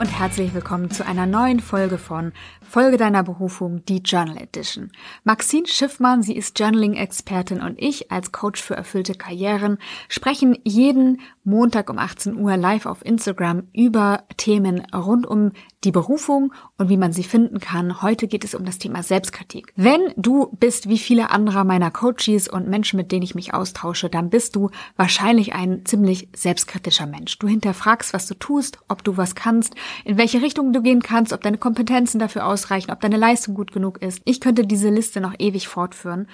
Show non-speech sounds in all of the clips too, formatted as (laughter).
und herzlich willkommen zu einer neuen Folge von Folge deiner Berufung, die Journal Edition. Maxine Schiffmann, sie ist Journaling-Expertin und ich als Coach für erfüllte Karrieren sprechen jeden Montag um 18 Uhr live auf Instagram über Themen rund um die Berufung und wie man sie finden kann. Heute geht es um das Thema Selbstkritik. Wenn du bist wie viele andere meiner Coaches und Menschen, mit denen ich mich austausche, dann bist du wahrscheinlich ein ziemlich selbstkritischer Mensch. Du hinterfragst, was du tust, ob du was kannst, in welche Richtung du gehen kannst, ob deine Kompetenzen dafür ausreichen, ob deine Leistung gut genug ist. Ich könnte diese Liste noch ewig fortführen.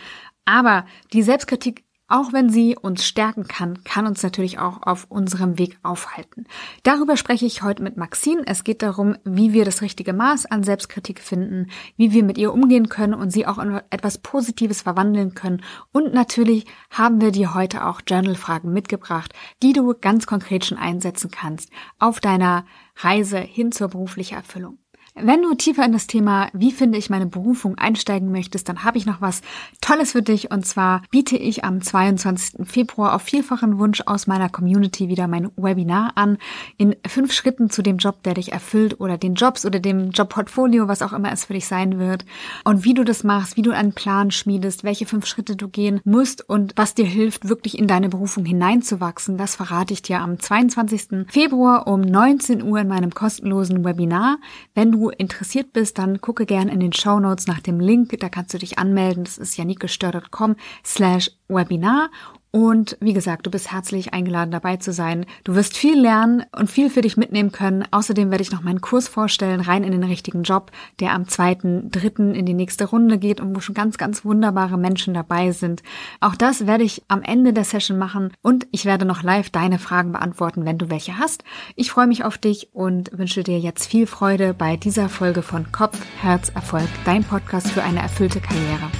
Aber die Selbstkritik auch wenn sie uns stärken kann, kann uns natürlich auch auf unserem Weg aufhalten. Darüber spreche ich heute mit Maxine. Es geht darum, wie wir das richtige Maß an Selbstkritik finden, wie wir mit ihr umgehen können und sie auch in etwas Positives verwandeln können. Und natürlich haben wir dir heute auch Journal-Fragen mitgebracht, die du ganz konkret schon einsetzen kannst auf deiner Reise hin zur beruflichen Erfüllung. Wenn du tiefer in das Thema, wie finde ich meine Berufung einsteigen möchtest, dann habe ich noch was Tolles für dich. Und zwar biete ich am 22. Februar auf vielfachen Wunsch aus meiner Community wieder mein Webinar an in fünf Schritten zu dem Job, der dich erfüllt oder den Jobs oder dem Jobportfolio, was auch immer es für dich sein wird. Und wie du das machst, wie du einen Plan schmiedest, welche fünf Schritte du gehen musst und was dir hilft, wirklich in deine Berufung hineinzuwachsen, das verrate ich dir am 22. Februar um 19 Uhr in meinem kostenlosen Webinar. Wenn du interessiert bist, dann gucke gern in den Show Notes nach dem Link. Da kannst du dich anmelden. Das ist janikestör.com slash Webinar und wie gesagt, du bist herzlich eingeladen dabei zu sein. Du wirst viel lernen und viel für dich mitnehmen können. Außerdem werde ich noch meinen Kurs vorstellen, rein in den richtigen Job, der am zweiten, dritten in die nächste Runde geht und wo schon ganz, ganz wunderbare Menschen dabei sind. Auch das werde ich am Ende der Session machen und ich werde noch live deine Fragen beantworten, wenn du welche hast. Ich freue mich auf dich und wünsche dir jetzt viel Freude bei dieser Folge von Kopf, Herz, Erfolg, dein Podcast für eine erfüllte Karriere.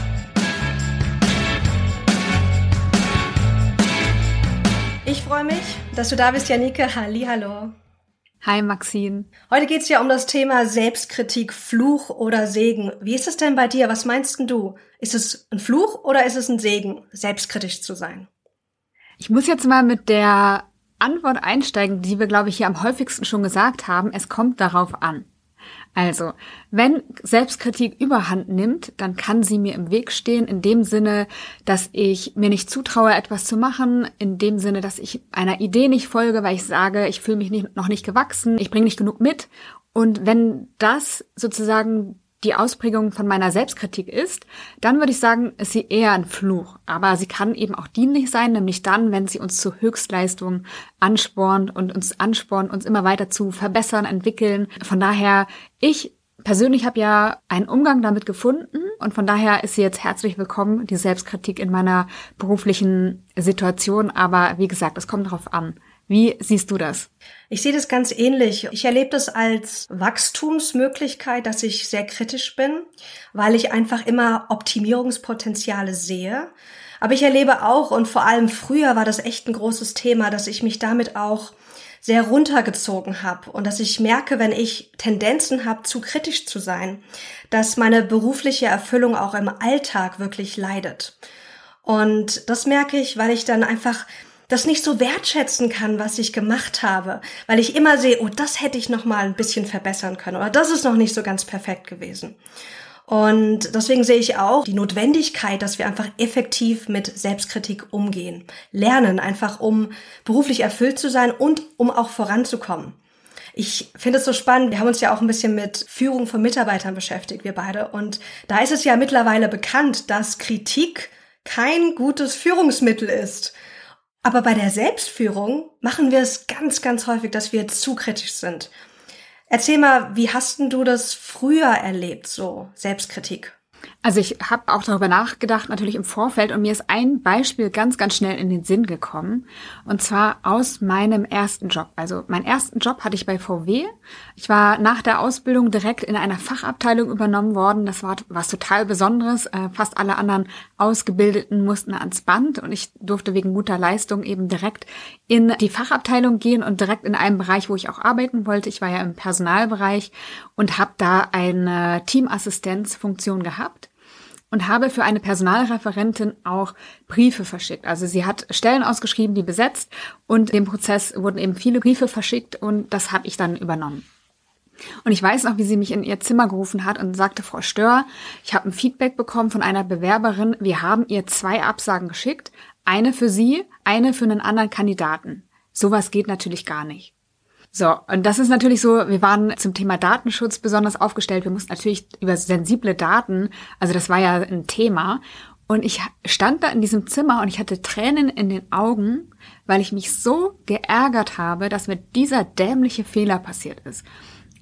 Freue mich, dass du da bist, Janike. Halli, hallo. Hi, Maxine. Heute geht es ja um das Thema Selbstkritik, Fluch oder Segen. Wie ist es denn bei dir? Was meinst du? Ist es ein Fluch oder ist es ein Segen, selbstkritisch zu sein? Ich muss jetzt mal mit der Antwort einsteigen, die wir, glaube ich, hier am häufigsten schon gesagt haben. Es kommt darauf an. Also, wenn Selbstkritik überhand nimmt, dann kann sie mir im Weg stehen, in dem Sinne, dass ich mir nicht zutraue, etwas zu machen, in dem Sinne, dass ich einer Idee nicht folge, weil ich sage, ich fühle mich nicht, noch nicht gewachsen, ich bringe nicht genug mit. Und wenn das sozusagen die Ausprägung von meiner Selbstkritik ist, dann würde ich sagen, ist sie eher ein Fluch. Aber sie kann eben auch dienlich sein, nämlich dann, wenn sie uns zu Höchstleistungen anspornt und uns anspornt, uns immer weiter zu verbessern, entwickeln. Von daher, ich persönlich habe ja einen Umgang damit gefunden und von daher ist sie jetzt herzlich willkommen, die Selbstkritik in meiner beruflichen Situation. Aber wie gesagt, es kommt darauf an. Wie siehst du das? Ich sehe das ganz ähnlich. Ich erlebe das als Wachstumsmöglichkeit, dass ich sehr kritisch bin, weil ich einfach immer Optimierungspotenziale sehe. Aber ich erlebe auch, und vor allem früher war das echt ein großes Thema, dass ich mich damit auch sehr runtergezogen habe und dass ich merke, wenn ich Tendenzen habe, zu kritisch zu sein, dass meine berufliche Erfüllung auch im Alltag wirklich leidet. Und das merke ich, weil ich dann einfach das nicht so wertschätzen kann, was ich gemacht habe, weil ich immer sehe, oh, das hätte ich noch mal ein bisschen verbessern können oder das ist noch nicht so ganz perfekt gewesen. Und deswegen sehe ich auch die Notwendigkeit, dass wir einfach effektiv mit Selbstkritik umgehen, lernen, einfach um beruflich erfüllt zu sein und um auch voranzukommen. Ich finde es so spannend. Wir haben uns ja auch ein bisschen mit Führung von Mitarbeitern beschäftigt, wir beide. Und da ist es ja mittlerweile bekannt, dass Kritik kein gutes Führungsmittel ist. Aber bei der Selbstführung machen wir es ganz, ganz häufig, dass wir zu kritisch sind. Erzähl mal, wie hast denn du das früher erlebt, so Selbstkritik? Also ich habe auch darüber nachgedacht, natürlich im Vorfeld, und mir ist ein Beispiel ganz, ganz schnell in den Sinn gekommen. Und zwar aus meinem ersten Job. Also meinen ersten Job hatte ich bei VW. Ich war nach der Ausbildung direkt in einer Fachabteilung übernommen worden. Das war was total Besonderes. Äh, fast alle anderen Ausgebildeten mussten ans Band und ich durfte wegen guter Leistung eben direkt in die Fachabteilung gehen und direkt in einem Bereich, wo ich auch arbeiten wollte. Ich war ja im Personalbereich und habe da eine Teamassistenzfunktion gehabt und habe für eine Personalreferentin auch Briefe verschickt. Also sie hat Stellen ausgeschrieben, die besetzt und im Prozess wurden eben viele Briefe verschickt und das habe ich dann übernommen. Und ich weiß noch, wie sie mich in ihr Zimmer gerufen hat und sagte, Frau Stör, ich habe ein Feedback bekommen von einer Bewerberin. Wir haben ihr zwei Absagen geschickt. Eine für Sie, eine für einen anderen Kandidaten. Sowas geht natürlich gar nicht. So, und das ist natürlich so, wir waren zum Thema Datenschutz besonders aufgestellt. Wir mussten natürlich über sensible Daten, also das war ja ein Thema. Und ich stand da in diesem Zimmer und ich hatte Tränen in den Augen, weil ich mich so geärgert habe, dass mir dieser dämliche Fehler passiert ist.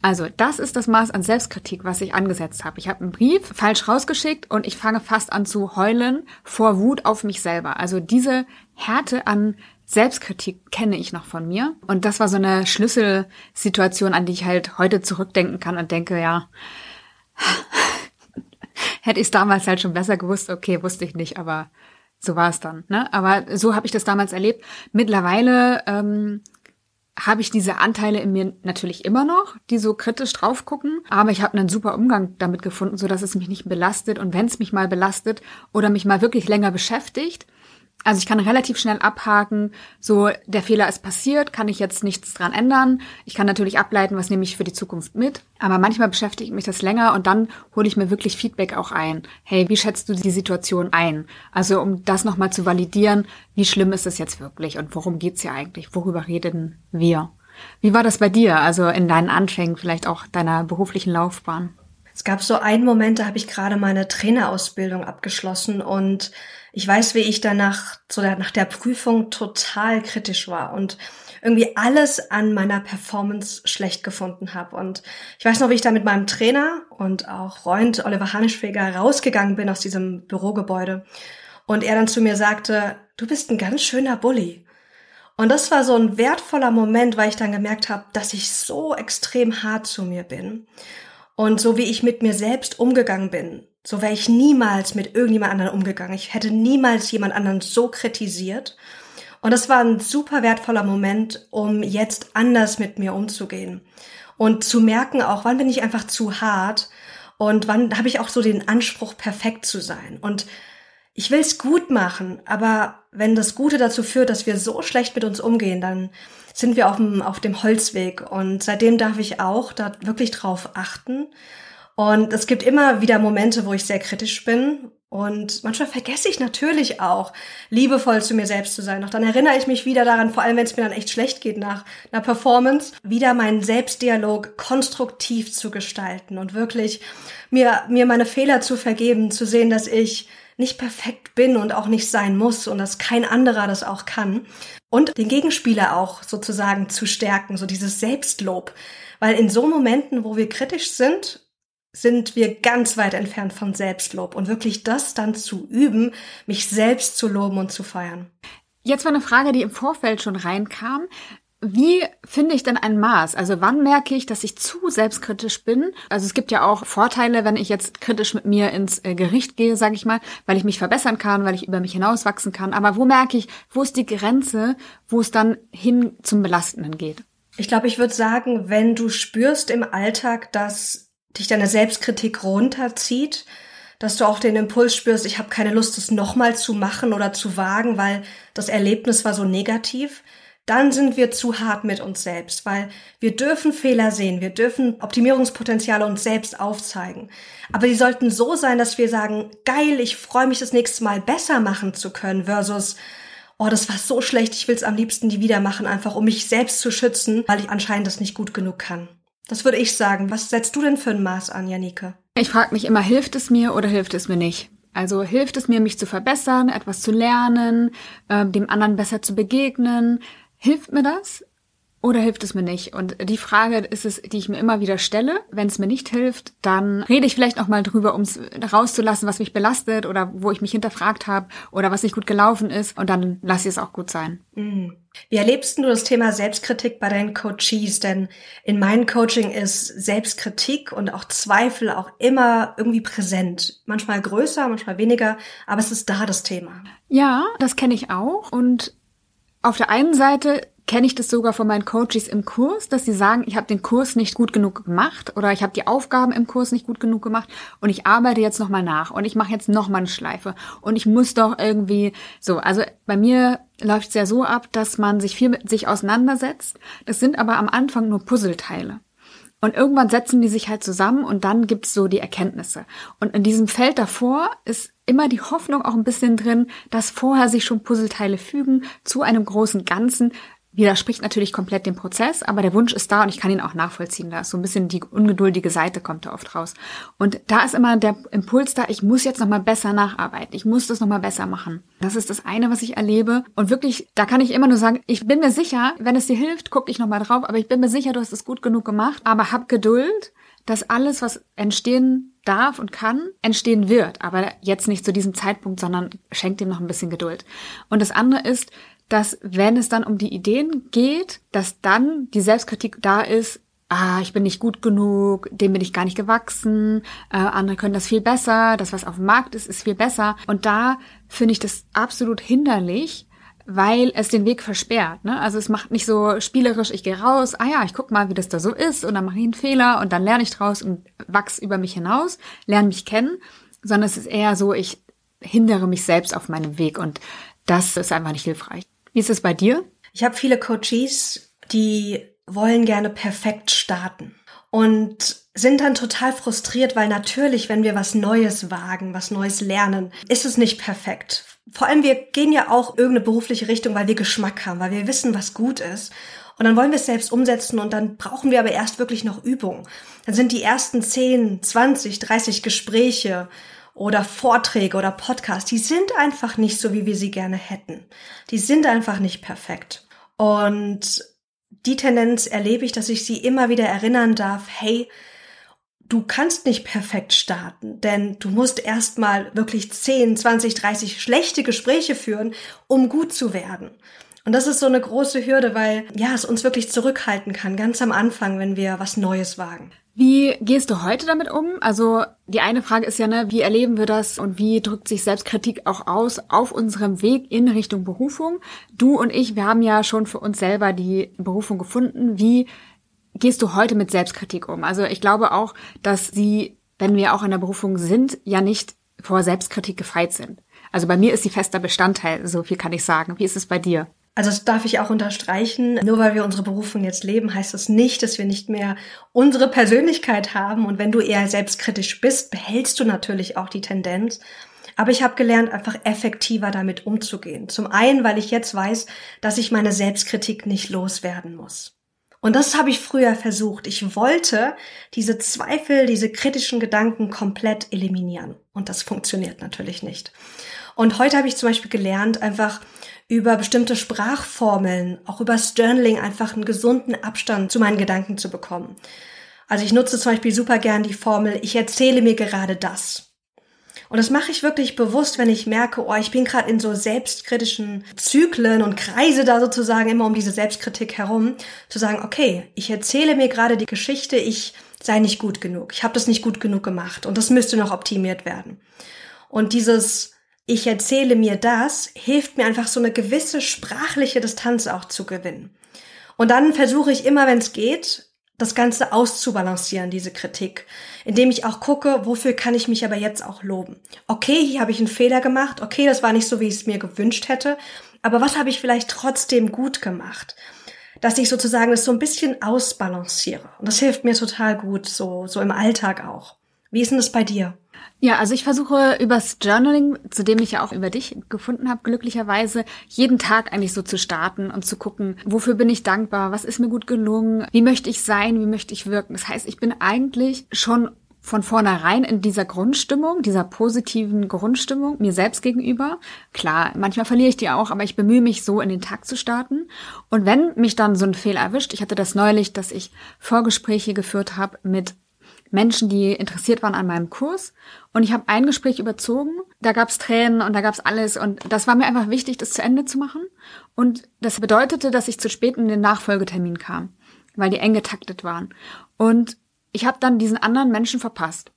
Also das ist das Maß an Selbstkritik, was ich angesetzt habe. Ich habe einen Brief falsch rausgeschickt und ich fange fast an zu heulen vor Wut auf mich selber. Also diese Härte an Selbstkritik kenne ich noch von mir. Und das war so eine Schlüsselsituation, an die ich halt heute zurückdenken kann und denke, ja, (laughs) hätte ich es damals halt schon besser gewusst, okay, wusste ich nicht, aber so war es dann. Ne? Aber so habe ich das damals erlebt. Mittlerweile ähm, habe ich diese Anteile in mir natürlich immer noch, die so kritisch drauf gucken, aber ich habe einen super Umgang damit gefunden, so dass es mich nicht belastet und wenn es mich mal belastet oder mich mal wirklich länger beschäftigt, also ich kann relativ schnell abhaken, so der Fehler ist passiert, kann ich jetzt nichts dran ändern. Ich kann natürlich ableiten, was nehme ich für die Zukunft mit. Aber manchmal beschäftigt mich das länger und dann hole ich mir wirklich Feedback auch ein. Hey, wie schätzt du die Situation ein? Also um das nochmal zu validieren, wie schlimm ist es jetzt wirklich und worum geht's hier eigentlich? Worüber reden wir? Wie war das bei dir, also in deinen Anfängen, vielleicht auch deiner beruflichen Laufbahn? Es gab so einen Moment, da habe ich gerade meine Trainerausbildung abgeschlossen und ich weiß, wie ich danach, so nach der Prüfung total kritisch war und irgendwie alles an meiner Performance schlecht gefunden habe. Und ich weiß noch, wie ich da mit meinem Trainer und auch Freund Oliver Hanischweger rausgegangen bin aus diesem Bürogebäude. Und er dann zu mir sagte, du bist ein ganz schöner Bully. Und das war so ein wertvoller Moment, weil ich dann gemerkt habe, dass ich so extrem hart zu mir bin. Und so wie ich mit mir selbst umgegangen bin, so wäre ich niemals mit irgendjemand anderen umgegangen. Ich hätte niemals jemand anderen so kritisiert. Und das war ein super wertvoller Moment, um jetzt anders mit mir umzugehen. Und zu merken auch, wann bin ich einfach zu hart und wann habe ich auch so den Anspruch, perfekt zu sein. Und ich will es gut machen, aber wenn das Gute dazu führt, dass wir so schlecht mit uns umgehen, dann sind wir auf dem, auf dem Holzweg. Und seitdem darf ich auch da wirklich drauf achten und es gibt immer wieder Momente, wo ich sehr kritisch bin. Und manchmal vergesse ich natürlich auch, liebevoll zu mir selbst zu sein. Doch dann erinnere ich mich wieder daran, vor allem wenn es mir dann echt schlecht geht nach einer Performance, wieder meinen Selbstdialog konstruktiv zu gestalten und wirklich mir, mir meine Fehler zu vergeben, zu sehen, dass ich nicht perfekt bin und auch nicht sein muss und dass kein anderer das auch kann. Und den Gegenspieler auch sozusagen zu stärken, so dieses Selbstlob. Weil in so Momenten, wo wir kritisch sind sind wir ganz weit entfernt von Selbstlob und wirklich das dann zu üben, mich selbst zu loben und zu feiern. Jetzt war eine Frage, die im Vorfeld schon reinkam. Wie finde ich denn ein Maß? Also wann merke ich, dass ich zu selbstkritisch bin? Also es gibt ja auch Vorteile, wenn ich jetzt kritisch mit mir ins äh, Gericht gehe, sage ich mal, weil ich mich verbessern kann, weil ich über mich hinauswachsen kann. Aber wo merke ich, wo ist die Grenze, wo es dann hin zum Belastenden geht? Ich glaube, ich würde sagen, wenn du spürst im Alltag, dass dich deine Selbstkritik runterzieht, dass du auch den Impuls spürst, ich habe keine Lust, das nochmal zu machen oder zu wagen, weil das Erlebnis war so negativ, dann sind wir zu hart mit uns selbst, weil wir dürfen Fehler sehen, wir dürfen Optimierungspotenziale uns selbst aufzeigen. Aber die sollten so sein, dass wir sagen, geil, ich freue mich das nächste Mal besser machen zu können, versus, oh, das war so schlecht, ich will es am liebsten nie wieder machen, einfach um mich selbst zu schützen, weil ich anscheinend das nicht gut genug kann. Das würde ich sagen. Was setzt du denn für ein Maß an, Janike? Ich frage mich immer, hilft es mir oder hilft es mir nicht? Also hilft es mir, mich zu verbessern, etwas zu lernen, äh, dem anderen besser zu begegnen? Hilft mir das? Oder hilft es mir nicht? Und die Frage ist es, die ich mir immer wieder stelle. Wenn es mir nicht hilft, dann rede ich vielleicht noch mal drüber, um es rauszulassen, was mich belastet oder wo ich mich hinterfragt habe oder was nicht gut gelaufen ist. Und dann lasse ich es auch gut sein. Mhm. Wie erlebst du das Thema Selbstkritik bei deinen Coaches? Denn in meinem Coaching ist Selbstkritik und auch Zweifel auch immer irgendwie präsent. Manchmal größer, manchmal weniger, aber es ist da das Thema. Ja, das kenne ich auch. Und auf der einen Seite kenne ich das sogar von meinen Coaches im Kurs, dass sie sagen, ich habe den Kurs nicht gut genug gemacht oder ich habe die Aufgaben im Kurs nicht gut genug gemacht und ich arbeite jetzt nochmal nach und ich mache jetzt nochmal eine Schleife und ich muss doch irgendwie so. Also bei mir läuft es ja so ab, dass man sich viel mit sich auseinandersetzt. Das sind aber am Anfang nur Puzzleteile. Und irgendwann setzen die sich halt zusammen und dann gibt's so die Erkenntnisse. Und in diesem Feld davor ist immer die Hoffnung auch ein bisschen drin, dass vorher sich schon Puzzleteile fügen zu einem großen Ganzen, widerspricht natürlich komplett dem Prozess, aber der Wunsch ist da und ich kann ihn auch nachvollziehen. Da ist so ein bisschen die ungeduldige Seite kommt da oft raus. Und da ist immer der Impuls da, ich muss jetzt nochmal besser nacharbeiten. Ich muss das nochmal besser machen. Das ist das eine, was ich erlebe. Und wirklich, da kann ich immer nur sagen, ich bin mir sicher, wenn es dir hilft, guck dich nochmal drauf, aber ich bin mir sicher, du hast es gut genug gemacht. Aber hab Geduld, dass alles, was entstehen darf und kann, entstehen wird. Aber jetzt nicht zu diesem Zeitpunkt, sondern schenkt ihm noch ein bisschen Geduld. Und das andere ist, dass wenn es dann um die Ideen geht, dass dann die Selbstkritik da ist, ah, ich bin nicht gut genug, dem bin ich gar nicht gewachsen, äh, andere können das viel besser, das, was auf dem Markt ist, ist viel besser. Und da finde ich das absolut hinderlich, weil es den Weg versperrt. Ne? Also es macht nicht so spielerisch, ich gehe raus, ah ja, ich guck mal, wie das da so ist und dann mache ich einen Fehler und dann lerne ich draus und wachs über mich hinaus, lerne mich kennen, sondern es ist eher so, ich hindere mich selbst auf meinem Weg und das ist einfach nicht hilfreich. Wie ist es bei dir? Ich habe viele Coaches, die wollen gerne perfekt starten und sind dann total frustriert, weil natürlich, wenn wir was Neues wagen, was Neues lernen, ist es nicht perfekt. Vor allem, wir gehen ja auch irgendeine berufliche Richtung, weil wir Geschmack haben, weil wir wissen, was gut ist. Und dann wollen wir es selbst umsetzen und dann brauchen wir aber erst wirklich noch Übung. Dann sind die ersten 10, 20, 30 Gespräche oder Vorträge oder Podcasts, die sind einfach nicht so, wie wir sie gerne hätten. Die sind einfach nicht perfekt. Und die Tendenz erlebe ich, dass ich sie immer wieder erinnern darf, hey, du kannst nicht perfekt starten, denn du musst erstmal wirklich 10, 20, 30 schlechte Gespräche führen, um gut zu werden. Und das ist so eine große Hürde, weil ja, es uns wirklich zurückhalten kann, ganz am Anfang, wenn wir was Neues wagen. Wie gehst du heute damit um? Also die eine Frage ist ja, ne, wie erleben wir das und wie drückt sich Selbstkritik auch aus auf unserem Weg in Richtung Berufung? Du und ich, wir haben ja schon für uns selber die Berufung gefunden. Wie gehst du heute mit Selbstkritik um? Also ich glaube auch, dass sie, wenn wir auch in der Berufung sind, ja nicht vor Selbstkritik gefeit sind. Also bei mir ist sie fester Bestandteil, so viel kann ich sagen. Wie ist es bei dir? Also das darf ich auch unterstreichen. Nur weil wir unsere Berufung jetzt leben, heißt das nicht, dass wir nicht mehr unsere Persönlichkeit haben. Und wenn du eher selbstkritisch bist, behältst du natürlich auch die Tendenz. Aber ich habe gelernt, einfach effektiver damit umzugehen. Zum einen, weil ich jetzt weiß, dass ich meine Selbstkritik nicht loswerden muss. Und das habe ich früher versucht. Ich wollte diese Zweifel, diese kritischen Gedanken komplett eliminieren. Und das funktioniert natürlich nicht. Und heute habe ich zum Beispiel gelernt, einfach über bestimmte Sprachformeln, auch über Journaling einfach einen gesunden Abstand zu meinen Gedanken zu bekommen. Also ich nutze zum Beispiel super gern die Formel, ich erzähle mir gerade das. Und das mache ich wirklich bewusst, wenn ich merke, oh, ich bin gerade in so selbstkritischen Zyklen und kreise da sozusagen immer um diese Selbstkritik herum, zu sagen, okay, ich erzähle mir gerade die Geschichte, ich sei nicht gut genug, ich habe das nicht gut genug gemacht und das müsste noch optimiert werden. Und dieses ich erzähle mir das, hilft mir einfach so eine gewisse sprachliche Distanz auch zu gewinnen. Und dann versuche ich immer, wenn es geht, das Ganze auszubalancieren, diese Kritik, indem ich auch gucke, wofür kann ich mich aber jetzt auch loben. Okay, hier habe ich einen Fehler gemacht, okay, das war nicht so, wie ich es mir gewünscht hätte, aber was habe ich vielleicht trotzdem gut gemacht? Dass ich sozusagen das so ein bisschen ausbalanciere. Und das hilft mir total gut, so, so im Alltag auch. Wie ist denn das bei dir? Ja, also ich versuche übers Journaling, zu dem ich ja auch über dich gefunden habe, glücklicherweise, jeden Tag eigentlich so zu starten und zu gucken, wofür bin ich dankbar, was ist mir gut gelungen, wie möchte ich sein, wie möchte ich wirken. Das heißt, ich bin eigentlich schon von vornherein in dieser Grundstimmung, dieser positiven Grundstimmung mir selbst gegenüber. Klar, manchmal verliere ich die auch, aber ich bemühe mich so in den Tag zu starten. Und wenn mich dann so ein Fehler erwischt, ich hatte das neulich, dass ich Vorgespräche geführt habe mit Menschen, die interessiert waren an meinem Kurs. Und ich habe ein Gespräch überzogen. Da gab's Tränen und da gab's alles. Und das war mir einfach wichtig, das zu Ende zu machen. Und das bedeutete, dass ich zu spät in den Nachfolgetermin kam, weil die eng getaktet waren. Und ich habe dann diesen anderen Menschen verpasst.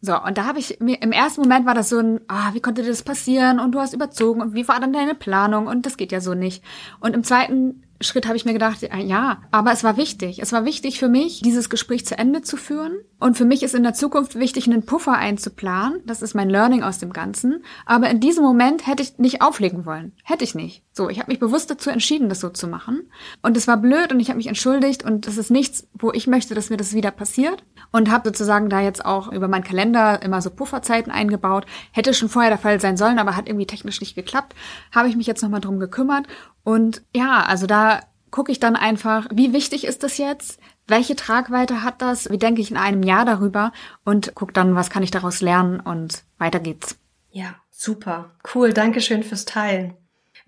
So, und da habe ich mir, im ersten Moment war das so ein, ah, wie konnte das passieren? Und du hast überzogen und wie war dann deine Planung? Und das geht ja so nicht. Und im zweiten Schritt habe ich mir gedacht, ja, aber es war wichtig. Es war wichtig für mich, dieses Gespräch zu Ende zu führen. Und für mich ist in der Zukunft wichtig, einen Puffer einzuplanen. Das ist mein Learning aus dem Ganzen. Aber in diesem Moment hätte ich nicht auflegen wollen. Hätte ich nicht. So, ich habe mich bewusst dazu entschieden, das so zu machen. Und es war blöd und ich habe mich entschuldigt und das ist nichts, wo ich möchte, dass mir das wieder passiert. Und habe sozusagen da jetzt auch über meinen Kalender immer so Pufferzeiten eingebaut. Hätte schon vorher der Fall sein sollen, aber hat irgendwie technisch nicht geklappt. Habe ich mich jetzt nochmal drum gekümmert. Und ja, also da gucke ich dann einfach, wie wichtig ist das jetzt? Welche Tragweite hat das? Wie denke ich in einem Jahr darüber? Und guck dann, was kann ich daraus lernen? Und weiter geht's. Ja, super. Cool. Dankeschön fürs Teilen.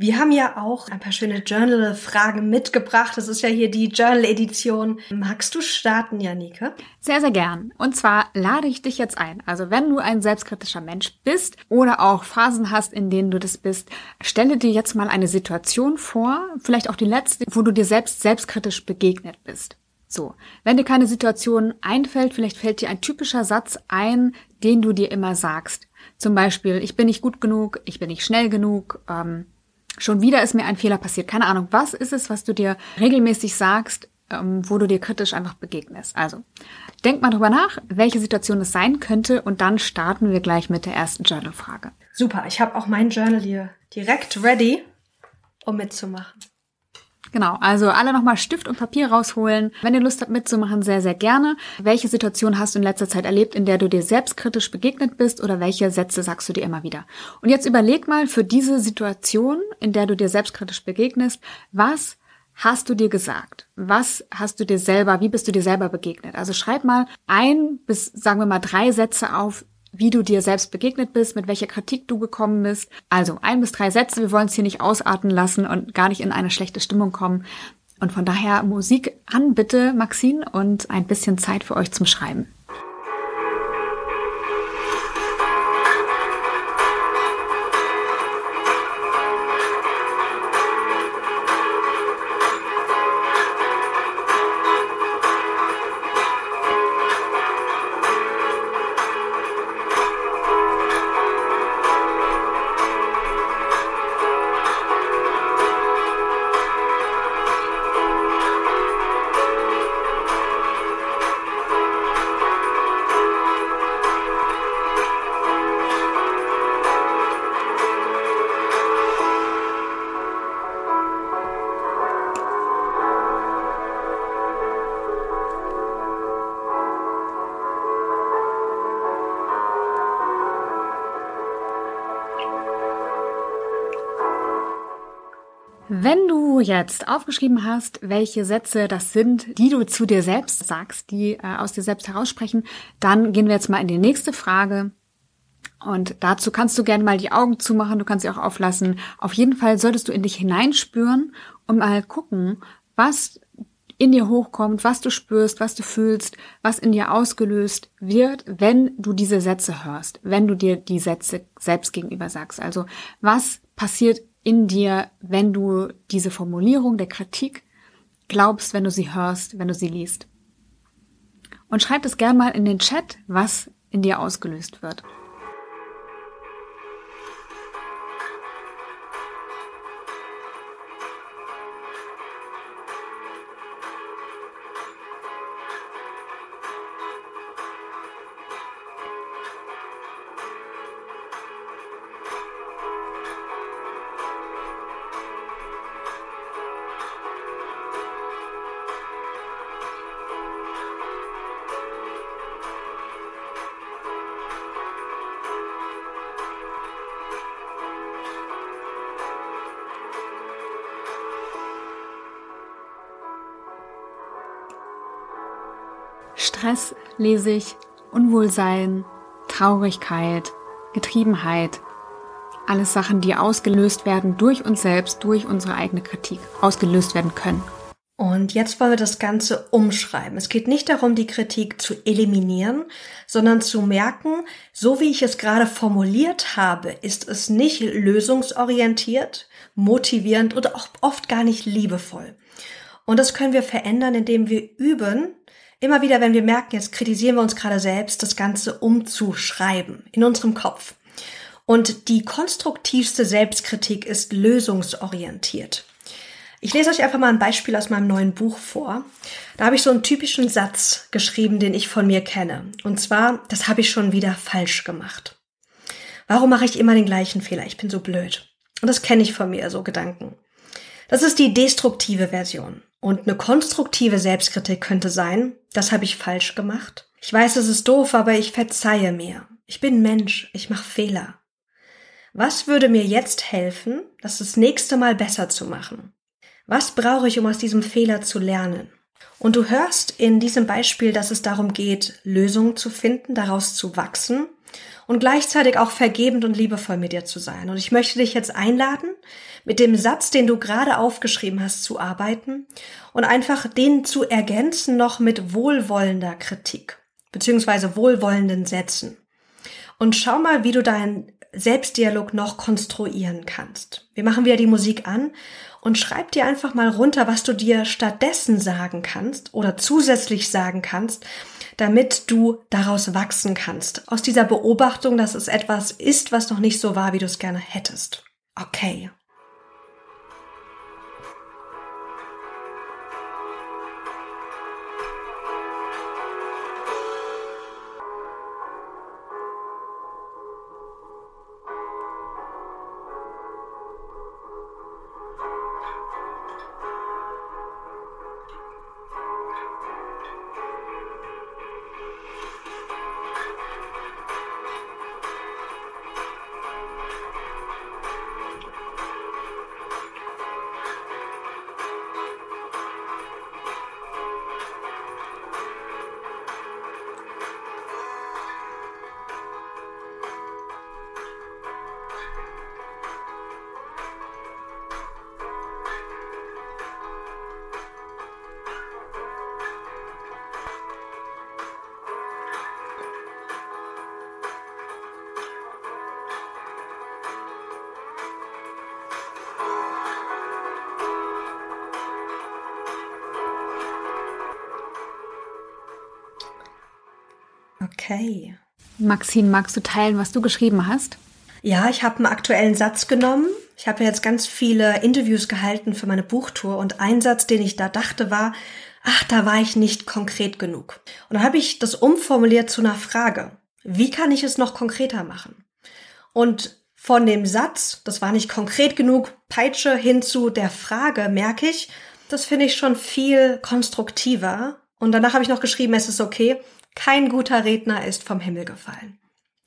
Wir haben ja auch ein paar schöne Journal-Fragen mitgebracht. Das ist ja hier die Journal-Edition. Magst du starten, Janike? Sehr, sehr gern. Und zwar lade ich dich jetzt ein. Also wenn du ein selbstkritischer Mensch bist oder auch Phasen hast, in denen du das bist, stelle dir jetzt mal eine Situation vor, vielleicht auch die letzte, wo du dir selbst selbstkritisch begegnet bist. So, wenn dir keine Situation einfällt, vielleicht fällt dir ein typischer Satz ein, den du dir immer sagst. Zum Beispiel, ich bin nicht gut genug, ich bin nicht schnell genug, ähm, schon wieder ist mir ein Fehler passiert. Keine Ahnung, was ist es, was du dir regelmäßig sagst, ähm, wo du dir kritisch einfach begegnest. Also, denk mal drüber nach, welche Situation es sein könnte und dann starten wir gleich mit der ersten Journal-Frage. Super, ich habe auch mein Journal hier direkt ready, um mitzumachen. Genau, also alle nochmal Stift und Papier rausholen. Wenn ihr Lust habt mitzumachen, sehr, sehr gerne. Welche Situation hast du in letzter Zeit erlebt, in der du dir selbstkritisch begegnet bist oder welche Sätze sagst du dir immer wieder? Und jetzt überleg mal für diese Situation, in der du dir selbstkritisch begegnest, was hast du dir gesagt? Was hast du dir selber, wie bist du dir selber begegnet? Also schreib mal ein bis, sagen wir mal, drei Sätze auf, wie du dir selbst begegnet bist, mit welcher Kritik du gekommen bist. Also ein bis drei Sätze, wir wollen es hier nicht ausarten lassen und gar nicht in eine schlechte Stimmung kommen. Und von daher Musik an, bitte, Maxine, und ein bisschen Zeit für euch zum Schreiben. Wenn du jetzt aufgeschrieben hast, welche Sätze das sind, die du zu dir selbst sagst, die äh, aus dir selbst heraussprechen, dann gehen wir jetzt mal in die nächste Frage. Und dazu kannst du gerne mal die Augen zumachen, du kannst sie auch auflassen. Auf jeden Fall solltest du in dich hineinspüren und mal gucken, was in dir hochkommt, was du spürst, was du fühlst, was in dir ausgelöst wird, wenn du diese Sätze hörst, wenn du dir die Sätze selbst gegenüber sagst. Also was passiert in dir, wenn du diese Formulierung der Kritik glaubst, wenn du sie hörst, wenn du sie liest. Und schreib es gern mal in den Chat, was in dir ausgelöst wird. Stress lese ich Unwohlsein, Traurigkeit, Getriebenheit. Alles Sachen, die ausgelöst werden durch uns selbst, durch unsere eigene Kritik, ausgelöst werden können. Und jetzt wollen wir das Ganze umschreiben. Es geht nicht darum, die Kritik zu eliminieren, sondern zu merken, so wie ich es gerade formuliert habe, ist es nicht lösungsorientiert, motivierend oder auch oft gar nicht liebevoll. Und das können wir verändern, indem wir üben, immer wieder, wenn wir merken, jetzt kritisieren wir uns gerade selbst, das Ganze umzuschreiben in unserem Kopf. Und die konstruktivste Selbstkritik ist lösungsorientiert. Ich lese euch einfach mal ein Beispiel aus meinem neuen Buch vor. Da habe ich so einen typischen Satz geschrieben, den ich von mir kenne. Und zwar, das habe ich schon wieder falsch gemacht. Warum mache ich immer den gleichen Fehler? Ich bin so blöd. Und das kenne ich von mir, so Gedanken. Das ist die destruktive Version. Und eine konstruktive Selbstkritik könnte sein, das habe ich falsch gemacht. Ich weiß, es ist doof, aber ich verzeihe mir. Ich bin Mensch, ich mache Fehler. Was würde mir jetzt helfen, das das nächste Mal besser zu machen? Was brauche ich, um aus diesem Fehler zu lernen? Und du hörst in diesem Beispiel, dass es darum geht, Lösungen zu finden, daraus zu wachsen und gleichzeitig auch vergebend und liebevoll mit dir zu sein. Und ich möchte dich jetzt einladen, mit dem Satz, den du gerade aufgeschrieben hast, zu arbeiten und einfach den zu ergänzen noch mit wohlwollender Kritik beziehungsweise wohlwollenden Sätzen. Und schau mal, wie du deinen Selbstdialog noch konstruieren kannst. Wir machen wieder die Musik an und schreib dir einfach mal runter, was du dir stattdessen sagen kannst oder zusätzlich sagen kannst, damit du daraus wachsen kannst. Aus dieser Beobachtung, dass es etwas ist, was noch nicht so war, wie du es gerne hättest. Okay, Okay. Maxine, magst du teilen, was du geschrieben hast? Ja, ich habe einen aktuellen Satz genommen. Ich habe ja jetzt ganz viele Interviews gehalten für meine Buchtour und ein Satz, den ich da dachte, war, ach, da war ich nicht konkret genug. Und dann habe ich das umformuliert zu einer Frage. Wie kann ich es noch konkreter machen? Und von dem Satz, das war nicht konkret genug, Peitsche hin zu der Frage, merke ich, das finde ich schon viel konstruktiver. Und danach habe ich noch geschrieben, es ist okay, kein guter Redner ist vom Himmel gefallen.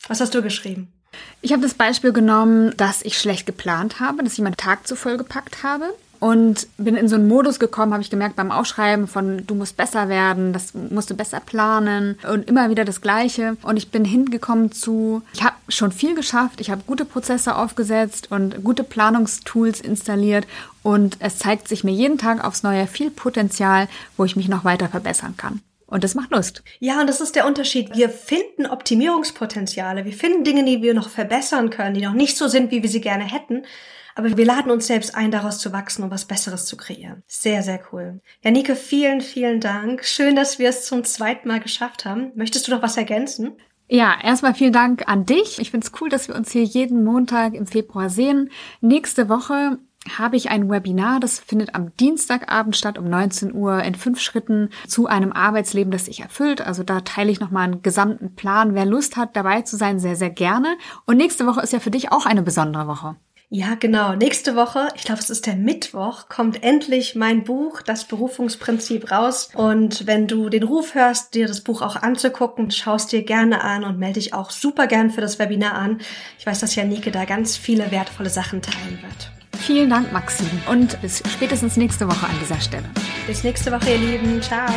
Was hast du geschrieben? Ich habe das Beispiel genommen, dass ich schlecht geplant habe, dass ich meinen Tag zu voll gepackt habe und bin in so einen Modus gekommen, habe ich gemerkt beim Aufschreiben von du musst besser werden, das musst du besser planen und immer wieder das Gleiche. Und ich bin hingekommen zu, ich habe schon viel geschafft, ich habe gute Prozesse aufgesetzt und gute Planungstools installiert und es zeigt sich mir jeden Tag aufs Neue viel Potenzial, wo ich mich noch weiter verbessern kann. Und das macht Lust. Ja, und das ist der Unterschied. Wir finden Optimierungspotenziale. Wir finden Dinge, die wir noch verbessern können, die noch nicht so sind, wie wir sie gerne hätten. Aber wir laden uns selbst ein, daraus zu wachsen und was Besseres zu kreieren. Sehr, sehr cool. Janike, vielen, vielen Dank. Schön, dass wir es zum zweiten Mal geschafft haben. Möchtest du noch was ergänzen? Ja, erstmal vielen Dank an dich. Ich finde es cool, dass wir uns hier jeden Montag im Februar sehen. Nächste Woche habe ich ein Webinar, das findet am Dienstagabend statt um 19 Uhr in fünf Schritten zu einem Arbeitsleben, das sich erfüllt. Also da teile ich nochmal einen gesamten Plan. Wer Lust hat, dabei zu sein, sehr, sehr gerne. Und nächste Woche ist ja für dich auch eine besondere Woche. Ja, genau. Nächste Woche, ich glaube, es ist der Mittwoch, kommt endlich mein Buch, das Berufungsprinzip, raus. Und wenn du den Ruf hörst, dir das Buch auch anzugucken, schaust dir gerne an und melde dich auch super gern für das Webinar an. Ich weiß, dass Janike da ganz viele wertvolle Sachen teilen wird. Vielen Dank, Maxim. Und bis spätestens nächste Woche an dieser Stelle. Bis nächste Woche, ihr Lieben. Ciao.